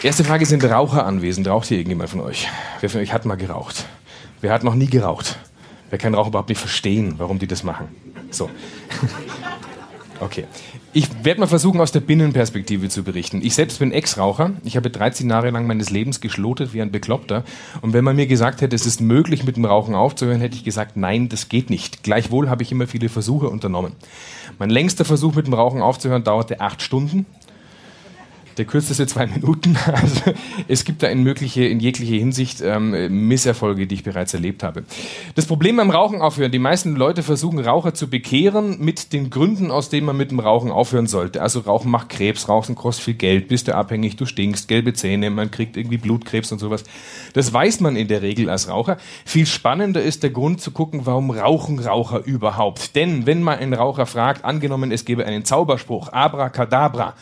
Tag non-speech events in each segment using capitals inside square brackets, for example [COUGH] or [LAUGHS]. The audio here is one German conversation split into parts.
Erste Frage, sind Raucher anwesend? Raucht hier irgendjemand von euch? Wer von euch hat mal geraucht? Wer hat noch nie geraucht? Wer kann Rauch überhaupt nicht verstehen, warum die das machen? So. [LAUGHS] Okay. Ich werde mal versuchen, aus der Binnenperspektive zu berichten. Ich selbst bin Ex-Raucher. Ich habe 13 Jahre lang meines Lebens geschlotet wie ein Bekloppter. Und wenn man mir gesagt hätte, es ist möglich, mit dem Rauchen aufzuhören, hätte ich gesagt, nein, das geht nicht. Gleichwohl habe ich immer viele Versuche unternommen. Mein längster Versuch, mit dem Rauchen aufzuhören, dauerte acht Stunden der kürzeste zwei Minuten. [LAUGHS] Also es gibt da in, mögliche, in jeglicher Hinsicht ähm, Misserfolge, die ich bereits erlebt habe. Das Problem beim Rauchen aufhören, die meisten Leute versuchen Raucher zu bekehren mit den Gründen, aus denen man mit dem Rauchen aufhören sollte. Also Rauchen macht Krebs, Rauchen kostet viel Geld, bist du abhängig, du stinkst, gelbe Zähne, man kriegt irgendwie Blutkrebs und sowas. Das weiß man in der Regel als Raucher. Viel spannender ist der Grund zu gucken, warum rauchen Raucher überhaupt. Denn wenn man einen Raucher fragt, angenommen es gäbe einen Zauberspruch, Abracadabra,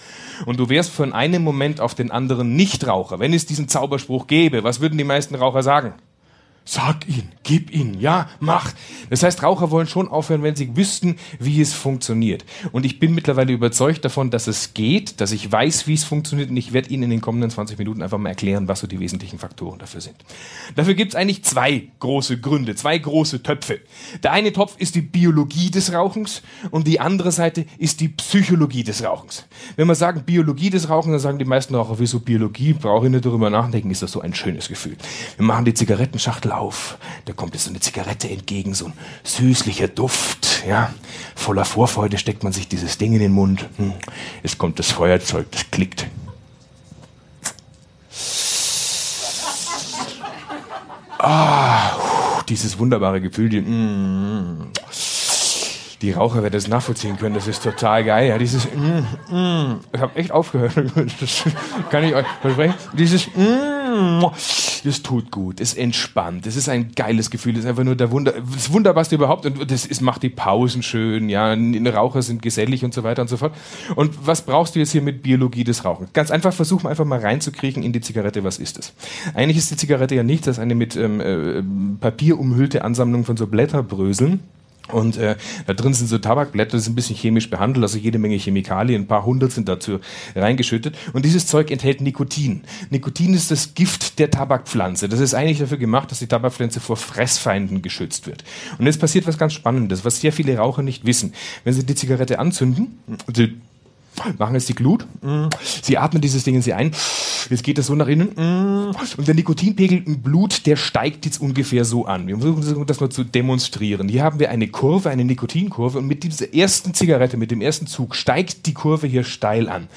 und du wärst von einem Moment auf den anderen Nichtraucher, wenn es diesen Zauberspruch gäbe, was würden die meisten Raucher sagen? Sag ihn, gib ihn, ja, mach. Das heißt, Raucher wollen schon aufhören, wenn sie wüssten, wie es funktioniert. Und ich bin mittlerweile überzeugt davon, dass es geht, dass ich weiß, wie es funktioniert und ich werde Ihnen in den kommenden 20 Minuten einfach mal erklären, was so die wesentlichen Faktoren dafür sind. Dafür gibt es eigentlich zwei große Gründe, zwei große Töpfe. Der eine Topf ist die Biologie des Rauchens und die andere Seite ist die Psychologie des Rauchens. Wenn wir sagen Biologie des Rauchens, dann sagen die meisten Raucher, wieso Biologie? Brauche ich nicht darüber nachdenken, ist das so ein schönes Gefühl. Wir machen die Zigarettenschachtel auf. Da kommt jetzt so eine Zigarette entgegen, so ein süßlicher Duft, ja. Voller Vorfreude steckt man sich dieses Ding in den Mund. Hm. Es kommt das Feuerzeug, das klickt. Ah, dieses wunderbare Gefühl, die, mm, die Raucher werden das nachvollziehen können, das ist total geil. Ja, dieses, mm, mm, ich habe echt aufgehört, das [LAUGHS] kann ich euch versprechen. Dieses, mm, das tut gut, es entspannt, es ist ein geiles Gefühl, es ist einfach nur der Wunder, das Wunderbarste überhaupt und das ist, macht die Pausen schön, ja, Raucher sind gesellig und so weiter und so fort. Und was brauchst du jetzt hier mit Biologie des Rauchens? Ganz einfach versuchen einfach mal reinzukriegen in die Zigarette, was ist es? Eigentlich ist die Zigarette ja nichts als eine mit ähm, äh, Papier umhüllte Ansammlung von so Blätterbröseln und äh, da drin sind so Tabakblätter, das ist ein bisschen chemisch behandelt, also jede Menge Chemikalien, ein paar hundert sind dazu reingeschüttet. Und dieses Zeug enthält Nikotin. Nikotin ist das Gift der Tabakpflanze. Das ist eigentlich dafür gemacht, dass die Tabakpflanze vor Fressfeinden geschützt wird. Und jetzt passiert was ganz Spannendes, was sehr viele Raucher nicht wissen. Wenn sie die Zigarette anzünden, sie machen jetzt die Glut. Sie atmen dieses Ding in sie ein. Jetzt geht das so nach innen. Und der Nikotinpegel im Blut, der steigt jetzt ungefähr so an. Wir versuchen das mal zu demonstrieren. Hier haben wir eine Kurve, eine Nikotinkurve. Und mit dieser ersten Zigarette, mit dem ersten Zug, steigt die Kurve hier steil an.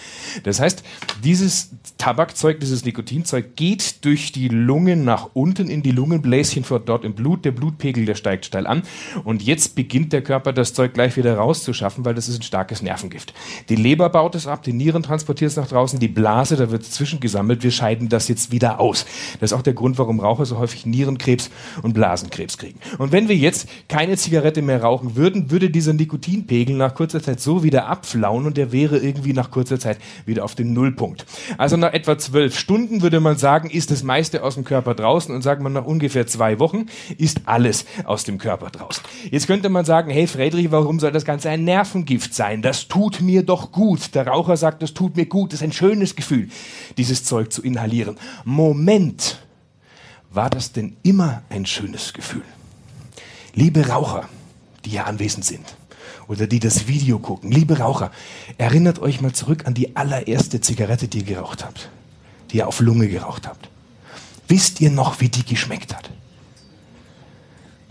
Das heißt, dieses Tabakzeug, dieses Nikotinzeug geht durch die Lungen nach unten in die Lungenbläschen vor dort im Blut. Der Blutpegel, der steigt steil an. Und jetzt beginnt der Körper das Zeug gleich wieder rauszuschaffen, weil das ist ein starkes Nervengift. Die Leber Leber baut es ab, die Nieren transportiert es nach draußen, die Blase, da wird es zwischengesammelt, wir scheiden das jetzt wieder aus. Das ist auch der Grund, warum Raucher so häufig Nierenkrebs und Blasenkrebs kriegen. Und wenn wir jetzt keine Zigarette mehr rauchen würden, würde dieser Nikotinpegel nach kurzer Zeit so wieder abflauen und der wäre irgendwie nach kurzer Zeit wieder auf den Nullpunkt. Also nach etwa zwölf Stunden würde man sagen, ist das meiste aus dem Körper draußen und sagt man nach ungefähr zwei Wochen ist alles aus dem Körper draußen. Jetzt könnte man sagen, hey Friedrich, warum soll das Ganze ein Nervengift sein? Das tut mir doch gut gut. Der Raucher sagt, das tut mir gut, das ist ein schönes Gefühl, dieses Zeug zu inhalieren. Moment, war das denn immer ein schönes Gefühl? Liebe Raucher, die hier anwesend sind oder die das Video gucken, liebe Raucher, erinnert euch mal zurück an die allererste Zigarette, die ihr geraucht habt, die ihr auf Lunge geraucht habt. Wisst ihr noch, wie die geschmeckt hat?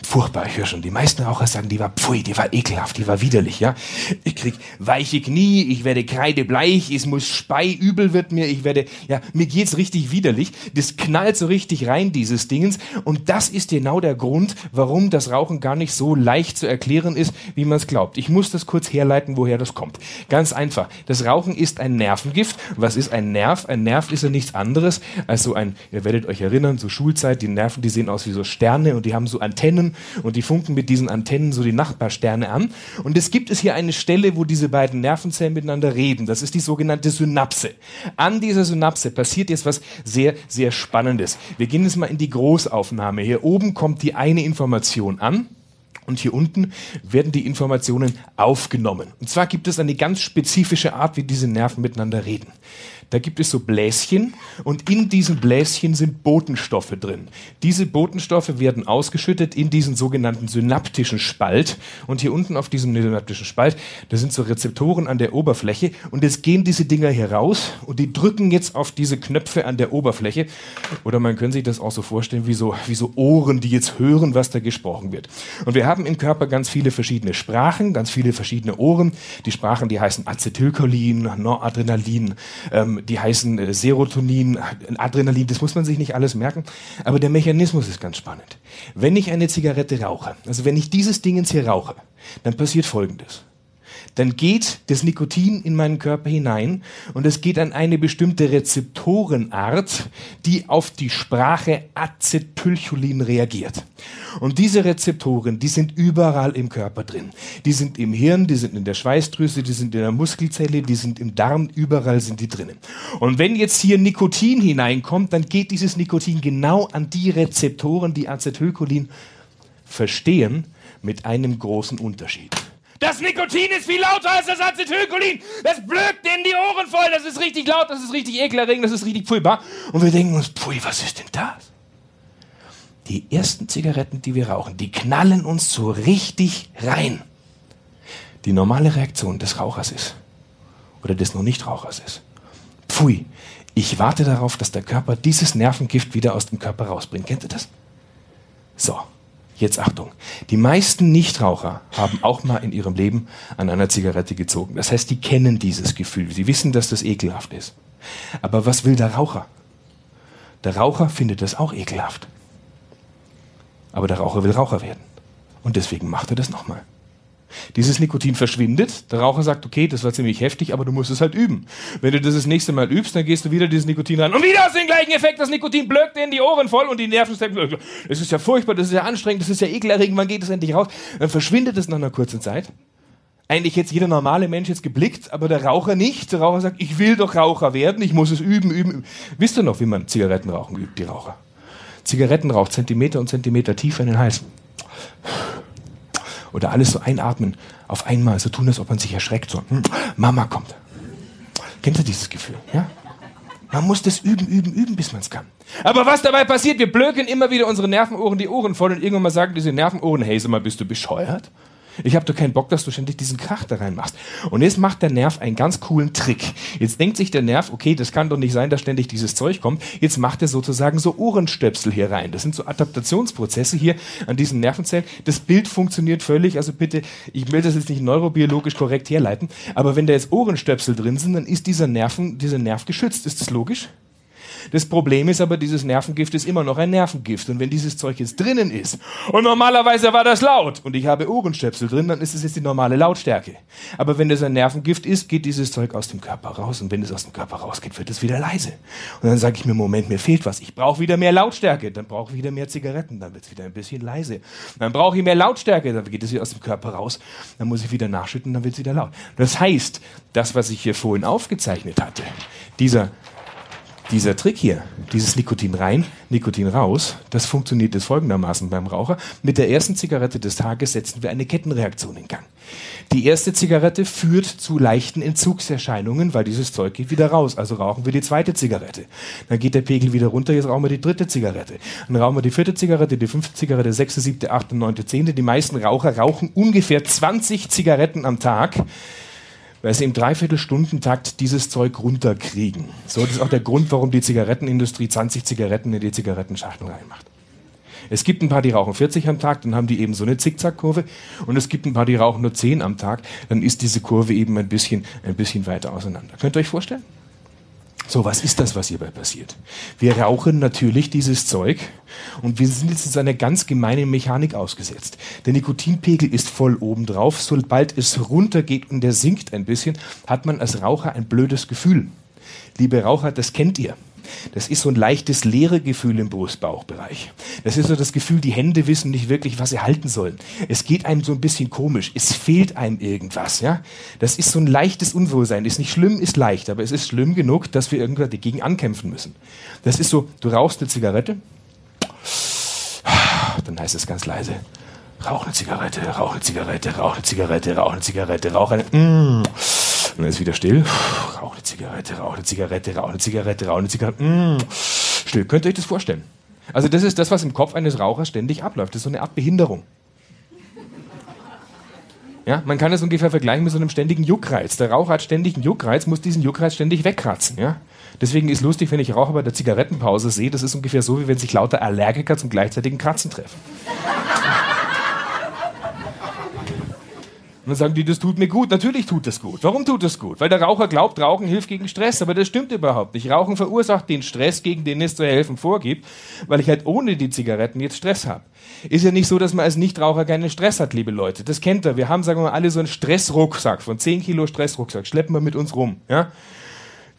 Furchtbar. Ich höre schon, die meisten Raucher sagen, die war pfui, die war ekelhaft, die war widerlich, ja. Ich krieg weiche Knie, ich werde kreidebleich, es muss Spei, übel wird mir, ich werde, ja, mir geht's richtig widerlich. Das knallt so richtig rein, dieses Dingens. Und das ist genau der Grund, warum das Rauchen gar nicht so leicht zu erklären ist, wie man es glaubt. Ich muss das kurz herleiten, woher das kommt. Ganz einfach. Das Rauchen ist ein Nervengift. Was ist ein Nerv? Ein Nerv ist ja nichts anderes als so ein, ihr werdet euch erinnern, so Schulzeit, die Nerven, die sehen aus wie so Sterne und die haben so Antennen und die funken mit diesen Antennen so die Nachbarsterne an. Und es gibt es hier eine Stelle, wo diese beiden Nervenzellen miteinander reden. Das ist die sogenannte Synapse. An dieser Synapse passiert jetzt was sehr, sehr Spannendes. Wir gehen jetzt mal in die Großaufnahme. Hier oben kommt die eine Information an. Und hier unten werden die Informationen aufgenommen. Und zwar gibt es eine ganz spezifische Art, wie diese Nerven miteinander reden. Da gibt es so Bläschen und in diesen Bläschen sind Botenstoffe drin. Diese Botenstoffe werden ausgeschüttet in diesen sogenannten synaptischen Spalt. Und hier unten auf diesem synaptischen Spalt, da sind so Rezeptoren an der Oberfläche und jetzt gehen diese Dinger hier raus und die drücken jetzt auf diese Knöpfe an der Oberfläche. Oder man kann sich das auch so vorstellen wie so, wie so Ohren, die jetzt hören, was da gesprochen wird. Und wir haben im Körper ganz viele verschiedene Sprachen, ganz viele verschiedene Ohren. Die Sprachen, die heißen Acetylcholin, Noradrenalin, ähm, die heißen äh, Serotonin, Adrenalin, das muss man sich nicht alles merken. Aber der Mechanismus ist ganz spannend. Wenn ich eine Zigarette rauche, also wenn ich dieses Ding ins hier rauche, dann passiert Folgendes dann geht das Nikotin in meinen Körper hinein und es geht an eine bestimmte Rezeptorenart, die auf die Sprache Acetylcholin reagiert. Und diese Rezeptoren, die sind überall im Körper drin. Die sind im Hirn, die sind in der Schweißdrüse, die sind in der Muskelzelle, die sind im Darm, überall sind die drinnen. Und wenn jetzt hier Nikotin hineinkommt, dann geht dieses Nikotin genau an die Rezeptoren, die Acetylcholin verstehen, mit einem großen Unterschied. Das Nikotin ist viel lauter als das Acetylcholin. Das blökt in die Ohren voll. Das ist richtig laut, das ist richtig ekelerregend, das ist richtig furchtbar. Und wir denken uns, pfui, was ist denn das? Die ersten Zigaretten, die wir rauchen, die knallen uns so richtig rein. Die normale Reaktion des Rauchers ist, oder des noch nicht Rauchers ist, pfui, ich warte darauf, dass der Körper dieses Nervengift wieder aus dem Körper rausbringt. Kennt ihr das? So, Jetzt Achtung. Die meisten Nichtraucher haben auch mal in ihrem Leben an einer Zigarette gezogen. Das heißt, die kennen dieses Gefühl. Sie wissen, dass das ekelhaft ist. Aber was will der Raucher? Der Raucher findet das auch ekelhaft. Aber der Raucher will Raucher werden. Und deswegen macht er das nochmal. Dieses Nikotin verschwindet. Der Raucher sagt, okay, das war ziemlich heftig, aber du musst es halt üben. Wenn du das das nächste Mal übst, dann gehst du wieder dieses Nikotin rein und wieder hast du den gleichen Effekt. Das Nikotin blökt dir in die Ohren voll und die Nerven stecken. Das ist ja furchtbar, das ist ja anstrengend, das ist ja ekelerregend. Wann geht es endlich raus? Dann verschwindet es nach einer kurzen Zeit. Eigentlich jetzt jeder normale Mensch jetzt geblickt, aber der Raucher nicht. Der Raucher sagt, ich will doch Raucher werden, ich muss es üben, üben. üben. Wisst ihr noch, wie man Zigarettenrauchen übt, die Raucher? Zigarettenrauch, Zentimeter und Zentimeter tiefer in den Hals oder alles so einatmen auf einmal, so tun, als ob man sich erschreckt. So, hm, Mama kommt. Kennt ihr dieses Gefühl? Ja? Man muss das üben, üben, üben, bis man es kann. Aber was dabei passiert, wir blöken immer wieder unsere Nervenohren die Ohren voll und irgendwann mal sagen diese Nervenohren, hey, sag mal, bist du bescheuert? Ich habe doch keinen Bock, dass du ständig diesen Krach da reinmachst. Und jetzt macht der Nerv einen ganz coolen Trick. Jetzt denkt sich der Nerv, okay, das kann doch nicht sein, dass ständig dieses Zeug kommt. Jetzt macht er sozusagen so Ohrenstöpsel hier rein. Das sind so Adaptationsprozesse hier an diesen Nervenzellen. Das Bild funktioniert völlig. Also bitte, ich will das jetzt nicht neurobiologisch korrekt herleiten. Aber wenn da jetzt Ohrenstöpsel drin sind, dann ist dieser Nerven, dieser Nerv geschützt. Ist das logisch? Das Problem ist aber, dieses Nervengift ist immer noch ein Nervengift. Und wenn dieses Zeug jetzt drinnen ist, und normalerweise war das laut, und ich habe Ohrenstöpsel drin, dann ist es jetzt die normale Lautstärke. Aber wenn das ein Nervengift ist, geht dieses Zeug aus dem Körper raus. Und wenn es aus dem Körper rausgeht, wird es wieder leise. Und dann sage ich mir, Moment, mir fehlt was. Ich brauche wieder mehr Lautstärke. Dann brauche ich wieder mehr Zigaretten. Dann wird es wieder ein bisschen leise. Dann brauche ich mehr Lautstärke. Dann geht es wieder aus dem Körper raus. Dann muss ich wieder nachschütten. Dann wird es wieder laut. Das heißt, das, was ich hier vorhin aufgezeichnet hatte, dieser dieser Trick hier, dieses Nikotin rein, Nikotin raus, das funktioniert jetzt folgendermaßen beim Raucher. Mit der ersten Zigarette des Tages setzen wir eine Kettenreaktion in Gang. Die erste Zigarette führt zu leichten Entzugserscheinungen, weil dieses Zeug geht wieder raus. Also rauchen wir die zweite Zigarette. Dann geht der Pegel wieder runter, jetzt rauchen wir die dritte Zigarette. Dann rauchen wir die vierte Zigarette, die fünfte Zigarette, sechste, siebte, achte, neunte, zehnte. Die meisten Raucher rauchen ungefähr 20 Zigaretten am Tag weil sie im Dreiviertelstundentakt dieses Zeug runterkriegen. So, das ist auch der Grund, warum die Zigarettenindustrie 20 Zigaretten in die Zigarettenschachtel reinmacht. Es gibt ein paar, die rauchen 40 am Tag, dann haben die eben so eine Zickzackkurve. Und es gibt ein paar, die rauchen nur 10 am Tag, dann ist diese Kurve eben ein bisschen, ein bisschen weiter auseinander. Könnt ihr euch vorstellen? So, was ist das, was hierbei passiert? Wir rauchen natürlich dieses Zeug und wir sind jetzt in einer ganz gemeinen Mechanik ausgesetzt. Der Nikotinpegel ist voll oben drauf. Sobald es runtergeht und der sinkt ein bisschen, hat man als Raucher ein blödes Gefühl. Liebe Raucher, das kennt ihr. Das ist so ein leichtes leere Gefühl im Brustbauchbereich. Das ist so das Gefühl, die Hände wissen nicht wirklich, was sie halten sollen. Es geht einem so ein bisschen komisch. Es fehlt einem irgendwas, ja. Das ist so ein leichtes Unwohlsein. Ist nicht schlimm, ist leicht, aber es ist schlimm genug, dass wir irgendwann dagegen ankämpfen müssen. Das ist so, du rauchst eine Zigarette, dann heißt es ganz leise, rauch eine Zigarette, rauch eine Zigarette, rauch eine Zigarette, rauch eine Zigarette, rauch eine, mm, dann ist wieder still. Rauch eine Zigarette, rauch eine Zigarette, rauch eine Zigarette, rauch eine Zigarette. Mm, still. Könnt ihr euch das vorstellen? Also das ist das, was im Kopf eines Rauchers ständig abläuft. Das ist so eine Art Behinderung. Ja, man kann es ungefähr vergleichen mit so einem ständigen Juckreiz. Der Raucher hat ständig einen Juckreiz, muss diesen Juckreiz ständig wegkratzen. Ja? Deswegen ist lustig, wenn ich Raucher bei der Zigarettenpause sehe, das ist ungefähr so, wie wenn sich lauter Allergiker zum gleichzeitigen Kratzen treffen. Und dann sagen die, das tut mir gut. Natürlich tut das gut. Warum tut das gut? Weil der Raucher glaubt, Rauchen hilft gegen Stress. Aber das stimmt überhaupt nicht. Rauchen verursacht den Stress, gegen den es zu helfen vorgibt, weil ich halt ohne die Zigaretten jetzt Stress habe. Ist ja nicht so, dass man als Nichtraucher keinen Stress hat, liebe Leute. Das kennt ihr. Wir haben, sagen wir mal, alle so einen Stressrucksack von 10 Kilo Stressrucksack. Schleppen wir mit uns rum. Ja?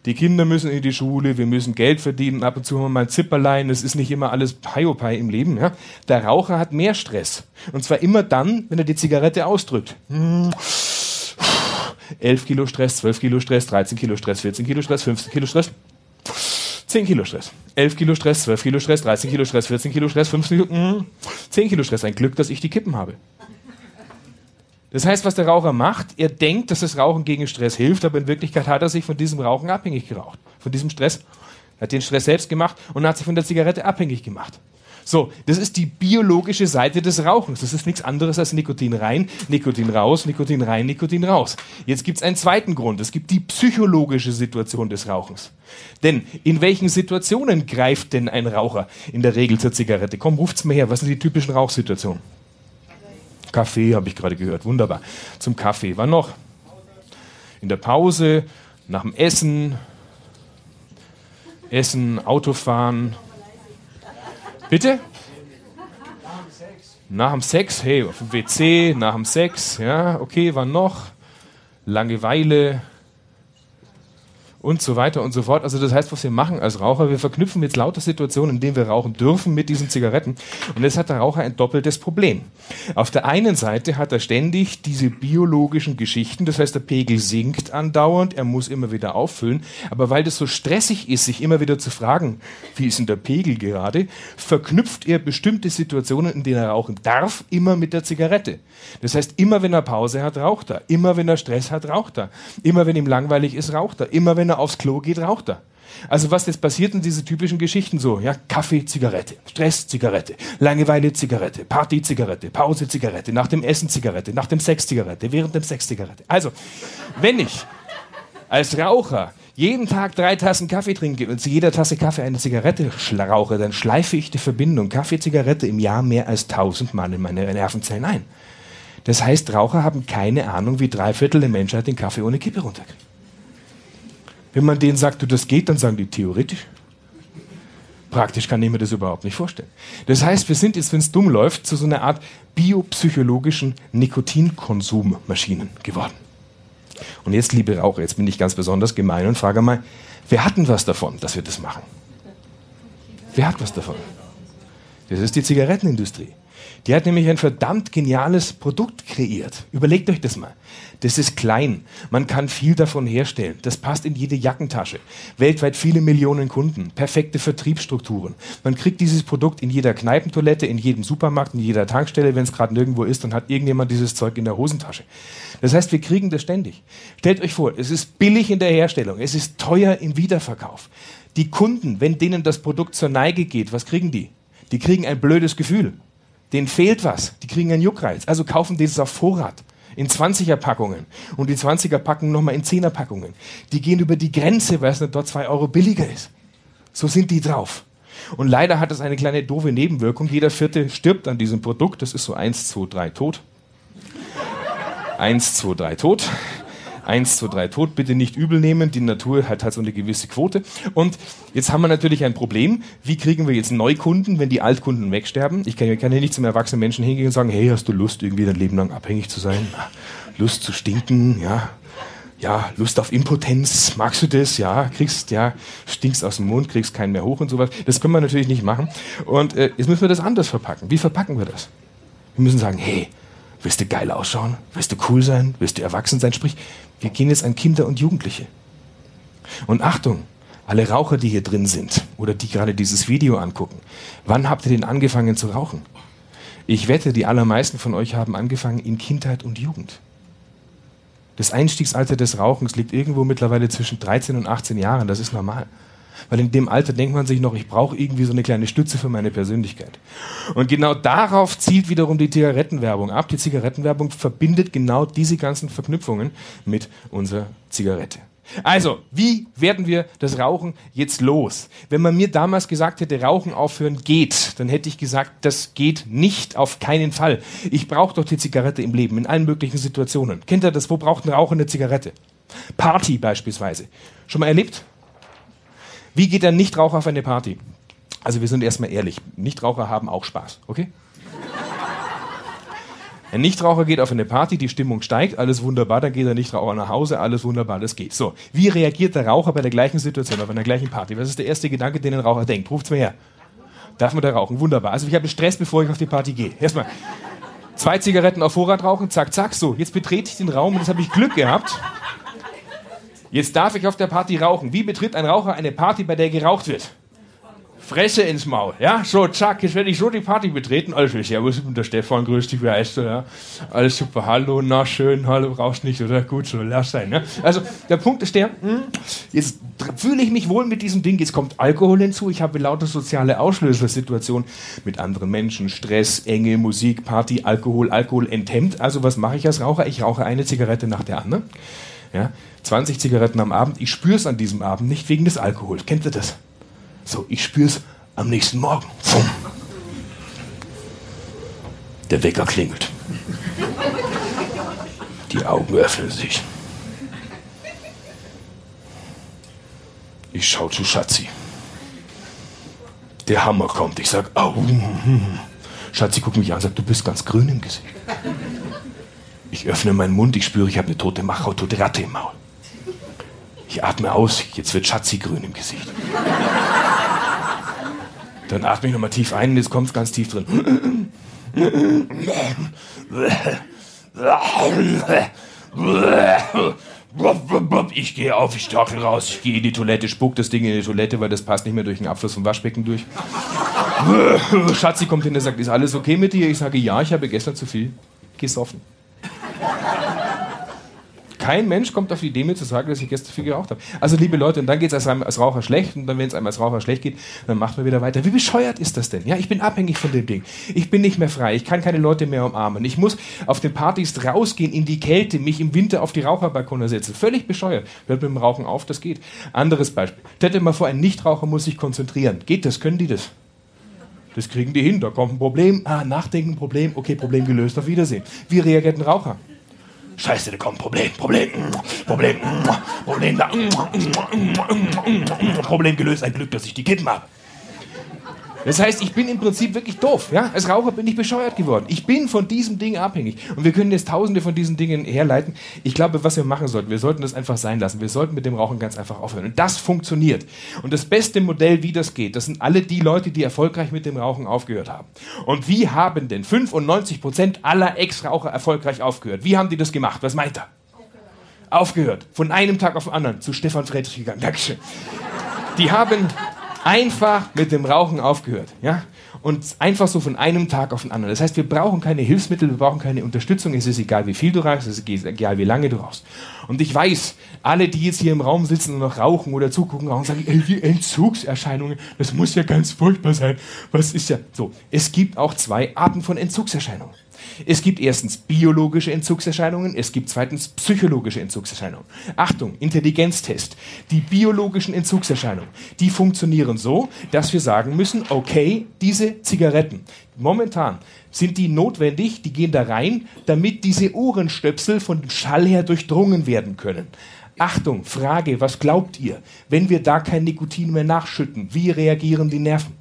Die Kinder müssen in die Schule, wir müssen Geld verdienen, ab und zu haben wir mal ein Zipperlein, es ist nicht immer alles Paiopai im Leben. Ja? Der Raucher hat mehr Stress. Und zwar immer dann, wenn er die Zigarette ausdrückt. 11 Kilo Stress, 12 Kilo Stress, 13 Kilo Stress, 14 Kilo Stress, 15 Kilo Stress. 10 Kilo Stress. 11 Kilo Stress, 12 Kilo Stress, 13 Kilo Stress, 14 Kilo Stress, 15 Kilo, 10 Kilo Stress. Ein Glück, dass ich die Kippen habe. Das heißt, was der Raucher macht, er denkt, dass das Rauchen gegen Stress hilft, aber in Wirklichkeit hat er sich von diesem Rauchen abhängig geraucht. Von diesem Stress. Hat den Stress selbst gemacht und hat sich von der Zigarette abhängig gemacht. So, das ist die biologische Seite des Rauchens. Das ist nichts anderes als Nikotin rein, Nikotin raus, Nikotin rein, Nikotin raus. Jetzt gibt es einen zweiten Grund. Es gibt die psychologische Situation des Rauchens. Denn in welchen Situationen greift denn ein Raucher in der Regel zur Zigarette? Komm, ruft's mir her. Was sind die typischen Rauchsituationen? Kaffee habe ich gerade gehört, wunderbar. Zum Kaffee. Wann noch? In der Pause, nach dem Essen, Essen, Autofahren. Bitte? Nach dem Sex, hey, auf dem WC, nach dem Sex, ja, okay, wann noch? Langeweile, und so weiter und so fort. Also das heißt, was wir machen als Raucher, wir verknüpfen jetzt lauter Situationen, in denen wir rauchen dürfen mit diesen Zigaretten. Und jetzt hat der Raucher ein doppeltes Problem. Auf der einen Seite hat er ständig diese biologischen Geschichten, das heißt, der Pegel sinkt andauernd, er muss immer wieder auffüllen. Aber weil das so stressig ist, sich immer wieder zu fragen, wie ist denn der Pegel gerade, verknüpft er bestimmte Situationen, in denen er rauchen darf, immer mit der Zigarette. Das heißt, immer wenn er Pause hat, raucht er. Immer wenn er Stress hat, raucht er. Immer wenn ihm langweilig ist, raucht er. Immer wenn wenn er aufs Klo geht, raucht er. Also was jetzt passiert in diese typischen Geschichten so, ja, Kaffee, Zigarette, Stress, Zigarette, Langeweile, Zigarette, Party, Zigarette, Pause, Zigarette, nach dem Essen Zigarette, nach dem Sex Zigarette, während dem Sex Zigarette. Also, wenn ich als Raucher jeden Tag drei Tassen Kaffee trinke und zu jeder Tasse Kaffee eine Zigarette rauche, dann schleife ich die Verbindung Kaffee-Zigarette im Jahr mehr als tausendmal in meine Nervenzellen ein. Das heißt, Raucher haben keine Ahnung, wie drei Viertel der Menschheit den Kaffee ohne Kippe runterkriegen. Wenn man denen sagt, du, das geht, dann sagen die theoretisch. Praktisch kann ich mir das überhaupt nicht vorstellen. Das heißt, wir sind jetzt, wenn es dumm läuft, zu so einer Art biopsychologischen Nikotinkonsummaschinen geworden. Und jetzt, liebe Raucher, jetzt bin ich ganz besonders gemein und frage mal, wer hat denn was davon, dass wir das machen? Wer hat was davon? Das ist die Zigarettenindustrie. Die hat nämlich ein verdammt geniales Produkt kreiert. Überlegt euch das mal. Das ist klein. Man kann viel davon herstellen. Das passt in jede Jackentasche. Weltweit viele Millionen Kunden. Perfekte Vertriebsstrukturen. Man kriegt dieses Produkt in jeder Kneipentoilette, in jedem Supermarkt, in jeder Tankstelle. Wenn es gerade nirgendwo ist, dann hat irgendjemand dieses Zeug in der Hosentasche. Das heißt, wir kriegen das ständig. Stellt euch vor, es ist billig in der Herstellung. Es ist teuer im Wiederverkauf. Die Kunden, wenn denen das Produkt zur Neige geht, was kriegen die? Die kriegen ein blödes Gefühl. Denen fehlt was. Die kriegen einen Juckreiz. Also kaufen die es auf Vorrat in 20er Packungen und die 20er Packungen nochmal in 10er Packungen. Die gehen über die Grenze, weil es nicht dort 2 Euro billiger ist. So sind die drauf. Und leider hat es eine kleine doofe Nebenwirkung. Jeder Vierte stirbt an diesem Produkt. Das ist so 1, 2, 3 tot. 1, 2, 3 tot. 1 2, 3 tot, bitte nicht übel nehmen, die Natur hat halt so eine gewisse Quote. Und jetzt haben wir natürlich ein Problem, wie kriegen wir jetzt Neukunden, wenn die Altkunden wegsterben? Ich kann, kann ja nicht zum erwachsenen Menschen hingehen und sagen, hey, hast du Lust, irgendwie dein Leben lang abhängig zu sein? Lust zu stinken, ja, ja, Lust auf Impotenz, magst du das? Ja, kriegst, ja, stinkst aus dem Mund, kriegst keinen mehr hoch und sowas. Das können wir natürlich nicht machen. Und äh, jetzt müssen wir das anders verpacken. Wie verpacken wir das? Wir müssen sagen, hey, willst du geil ausschauen? Willst du cool sein? Willst du erwachsen sein? Sprich, wir gehen jetzt an Kinder und Jugendliche. Und Achtung, alle Raucher, die hier drin sind oder die gerade dieses Video angucken, wann habt ihr denn angefangen zu rauchen? Ich wette, die allermeisten von euch haben angefangen in Kindheit und Jugend. Das Einstiegsalter des Rauchens liegt irgendwo mittlerweile zwischen 13 und 18 Jahren. Das ist normal. Weil in dem Alter denkt man sich noch, ich brauche irgendwie so eine kleine Stütze für meine Persönlichkeit. Und genau darauf zielt wiederum die Zigarettenwerbung ab. Die Zigarettenwerbung verbindet genau diese ganzen Verknüpfungen mit unserer Zigarette. Also, wie werden wir das Rauchen jetzt los? Wenn man mir damals gesagt hätte, Rauchen aufhören geht, dann hätte ich gesagt, das geht nicht, auf keinen Fall. Ich brauche doch die Zigarette im Leben, in allen möglichen Situationen. Kennt ihr das? Wo braucht ein Raucher eine Zigarette? Party beispielsweise. Schon mal erlebt? Wie geht ein Nichtraucher auf eine Party? Also wir sind erstmal ehrlich, Nichtraucher haben auch Spaß, okay? Ein Nichtraucher geht auf eine Party, die Stimmung steigt, alles wunderbar, dann geht der Nichtraucher nach Hause, alles wunderbar, das geht. So, wie reagiert der Raucher bei der gleichen Situation, auf einer gleichen Party? Was ist der erste Gedanke, den ein Raucher denkt? Ruft's mir her. Darf man da rauchen? Wunderbar. Also ich habe Stress, bevor ich auf die Party gehe. Erstmal zwei Zigaretten auf Vorrat rauchen, zack, zack, so. Jetzt betrete ich den Raum und jetzt habe ich Glück gehabt. Jetzt darf ich auf der Party rauchen. Wie betritt ein Raucher eine Party, bei der geraucht wird? Fresse ins Maul. Ja, so, zack, jetzt werde ich so die Party betreten. Alles also, ja, was der Stefan, grüß dich, wie heißt du, ja? Alles super, hallo, na schön, hallo, brauchst nicht, oder? Gut, so, lass sein, ne? Also, der Punkt ist der, hm, jetzt fühle ich mich wohl mit diesem Ding, jetzt kommt Alkohol hinzu, ich habe lauter soziale Auslösersituationen mit anderen Menschen, Stress, Enge, Musik, Party, Alkohol, Alkohol enthemmt. Also, was mache ich als Raucher? Ich rauche eine Zigarette nach der anderen. Ja, 20 Zigaretten am Abend, ich spüre es an diesem Abend nicht wegen des Alkohols. Kennt ihr das? So, ich spüre es am nächsten Morgen. Der Wecker klingelt. Die Augen öffnen sich. Ich schaue zu Schatzi. Der Hammer kommt. Ich sage, au. Schatzi guckt mich an und sagt, du bist ganz grün im Gesicht. Ich öffne meinen Mund, ich spüre, ich habe eine tote Machau, tote Ratte im Maul. Ich atme aus, jetzt wird Schatzi grün im Gesicht. Dann atme ich nochmal tief ein und jetzt kommt es ganz tief drin. Ich gehe auf, ich stachel raus, ich gehe in die Toilette, spuck das Ding in die Toilette, weil das passt nicht mehr durch den Abfluss vom Waschbecken durch. Schatzi kommt hin und sagt, ist alles okay mit dir? Ich sage, ja, ich habe gestern zu viel gesoffen. Kein Mensch kommt auf die Idee, mir zu sagen, dass ich gestern viel geraucht habe. Also, liebe Leute, und dann geht es als, als, Raucher schlecht, und dann, wenn es einem als Raucher schlecht geht, dann macht man wieder weiter. Wie bescheuert ist das denn? Ja, ich bin abhängig von dem Ding. Ich bin nicht mehr frei. Ich kann keine Leute mehr umarmen. Ich muss auf den Partys rausgehen in die Kälte, mich im Winter auf die Raucherbalkone setzen. Völlig bescheuert. Hört mit dem Rauchen auf, das geht. Anderes Beispiel. Stellt dir mal vor, ein Nichtraucher muss sich konzentrieren. Geht das? Können die das? Das kriegen die hin. Da kommt ein Problem. Ah, nachdenken, Problem. Okay, Problem gelöst. Auf Wiedersehen. Wie reagiert ein Raucher? Scheiße, da kommt Problem, Problem, Problem, Problem da, Problem gelöst, ein Glück, dass ich die Kippen habe. Das heißt, ich bin im Prinzip wirklich doof. Ja? Als Raucher bin ich bescheuert geworden. Ich bin von diesem Ding abhängig. Und wir können jetzt tausende von diesen Dingen herleiten. Ich glaube, was wir machen sollten, wir sollten das einfach sein lassen. Wir sollten mit dem Rauchen ganz einfach aufhören. Und das funktioniert. Und das beste Modell, wie das geht, das sind alle die Leute, die erfolgreich mit dem Rauchen aufgehört haben. Und wie haben denn 95 Prozent aller Ex-Raucher erfolgreich aufgehört? Wie haben die das gemacht? Was meint er? Aufgehört. Von einem Tag auf den anderen zu Stefan Friedrich gegangen. Dankeschön. Die haben einfach mit dem Rauchen aufgehört. Ja? Und einfach so von einem Tag auf den anderen. Das heißt, wir brauchen keine Hilfsmittel, wir brauchen keine Unterstützung. Es ist egal, wie viel du rauchst, es ist egal, wie lange du rauchst. Und ich weiß, alle, die jetzt hier im Raum sitzen und noch rauchen oder zugucken, rauchen, sagen, ey, die Entzugserscheinungen, das muss ja ganz furchtbar sein. Was ist ja so? Es gibt auch zwei Arten von Entzugserscheinungen. Es gibt erstens biologische Entzugserscheinungen, es gibt zweitens psychologische Entzugserscheinungen. Achtung, Intelligenztest. Die biologischen Entzugserscheinungen, die funktionieren so, dass wir sagen müssen, okay, diese Zigaretten, momentan sind die notwendig, die gehen da rein, damit diese Ohrenstöpsel von dem Schall her durchdrungen werden können. Achtung, Frage, was glaubt ihr, wenn wir da kein Nikotin mehr nachschütten, wie reagieren die Nerven?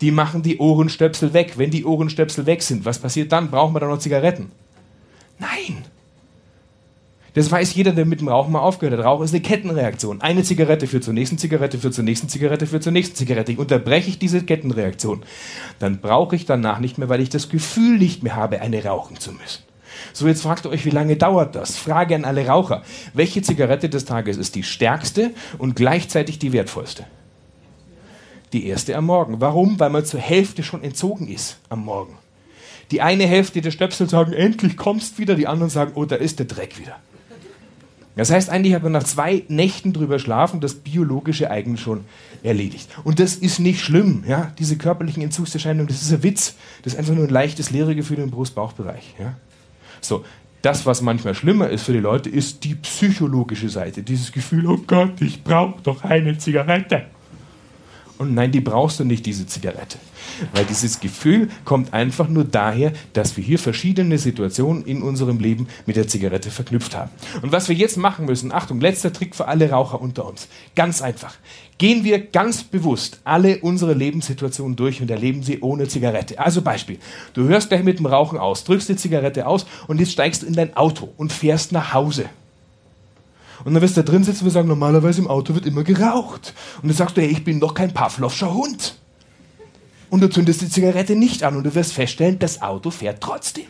Die machen die Ohrenstöpsel weg. Wenn die Ohrenstöpsel weg sind, was passiert dann? Brauchen wir da noch Zigaretten? Nein. Das weiß jeder, der mit dem Rauchen mal aufgehört hat. Rauch ist eine Kettenreaktion. Eine Zigarette führt zur nächsten Zigarette, führt zur nächsten Zigarette, führt zur nächsten Zigarette. Ich unterbreche ich diese Kettenreaktion. Dann brauche ich danach nicht mehr, weil ich das Gefühl nicht mehr habe, eine rauchen zu müssen. So, jetzt fragt ihr euch, wie lange dauert das? Frage an alle Raucher. Welche Zigarette des Tages ist die stärkste und gleichzeitig die wertvollste? Die erste am Morgen. Warum? Weil man zur Hälfte schon entzogen ist am Morgen. Die eine Hälfte der Stöpsel sagen, endlich kommst wieder, die anderen sagen, oh, da ist der Dreck wieder. Das heißt, eigentlich hat man nach zwei Nächten drüber schlafen das biologische eigentlich schon erledigt. Und das ist nicht schlimm, ja, diese körperlichen Entzugserscheinungen, das ist ein Witz. Das ist einfach nur ein leichtes Leeregefühl im Brust-Bauch-Bereich. Ja. So, das, was manchmal schlimmer ist für die Leute, ist die psychologische Seite. Dieses Gefühl, oh Gott, ich brauche doch eine Zigarette. Und nein, die brauchst du nicht, diese Zigarette. Weil dieses Gefühl kommt einfach nur daher, dass wir hier verschiedene Situationen in unserem Leben mit der Zigarette verknüpft haben. Und was wir jetzt machen müssen, Achtung, letzter Trick für alle Raucher unter uns. Ganz einfach. Gehen wir ganz bewusst alle unsere Lebenssituationen durch und erleben sie ohne Zigarette. Also Beispiel. Du hörst gleich mit dem Rauchen aus, drückst die Zigarette aus und jetzt steigst du in dein Auto und fährst nach Hause. Und dann wirst du da drin sitzen und sagen, normalerweise im Auto wird immer geraucht. Und dann sagst du, hey, ich bin doch kein Pavlovscher Hund. Und du zündest die Zigarette nicht an und du wirst feststellen, das Auto fährt trotzdem.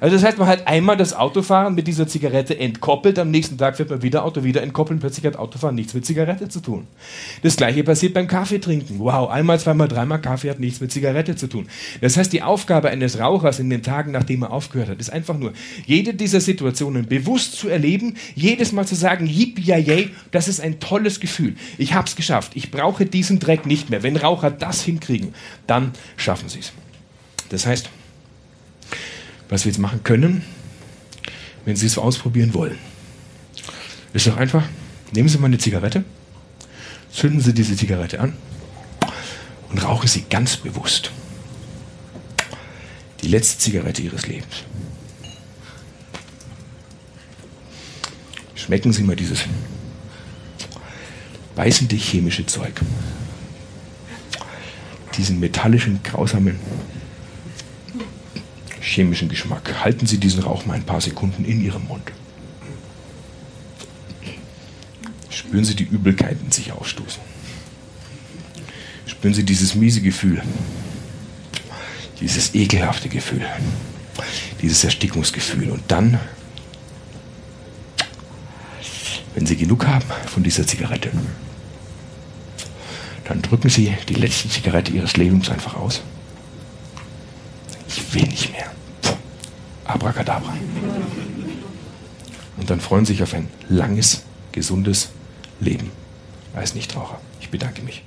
Also das heißt, man hat einmal das Autofahren mit dieser Zigarette entkoppelt, am nächsten Tag fährt man wieder Auto, wieder entkoppeln, plötzlich hat Autofahren nichts mit Zigarette zu tun. Das gleiche passiert beim Kaffee trinken. Wow, einmal, zweimal, dreimal Kaffee hat nichts mit Zigarette zu tun. Das heißt, die Aufgabe eines Rauchers in den Tagen, nachdem er aufgehört hat, ist einfach nur, jede dieser Situationen bewusst zu erleben, jedes Mal zu sagen, yippie yay, das ist ein tolles Gefühl. Ich hab's geschafft. Ich brauche diesen Dreck nicht mehr. Wenn Raucher das hinkriegen, dann schaffen sie es. Das heißt, was wir jetzt machen können, wenn Sie es ausprobieren wollen. Ist doch einfach, nehmen Sie mal eine Zigarette, zünden Sie diese Zigarette an und rauchen Sie ganz bewusst die letzte Zigarette Ihres Lebens. Schmecken Sie mal dieses beißende chemische Zeug. Diesen metallischen, grausamen chemischen Geschmack. Halten Sie diesen Rauch mal ein paar Sekunden in Ihrem Mund. Spüren Sie die Übelkeit in sich aufstoßen. Spüren Sie dieses miese Gefühl, dieses ekelhafte Gefühl, dieses Erstickungsgefühl. Und dann, wenn Sie genug haben von dieser Zigarette, dann drücken Sie die letzte Zigarette Ihres Lebens einfach aus. Ich will nicht mehr. Abracadabra. Und dann freuen Sie sich auf ein langes, gesundes Leben als Nichtraucher. Ich bedanke mich.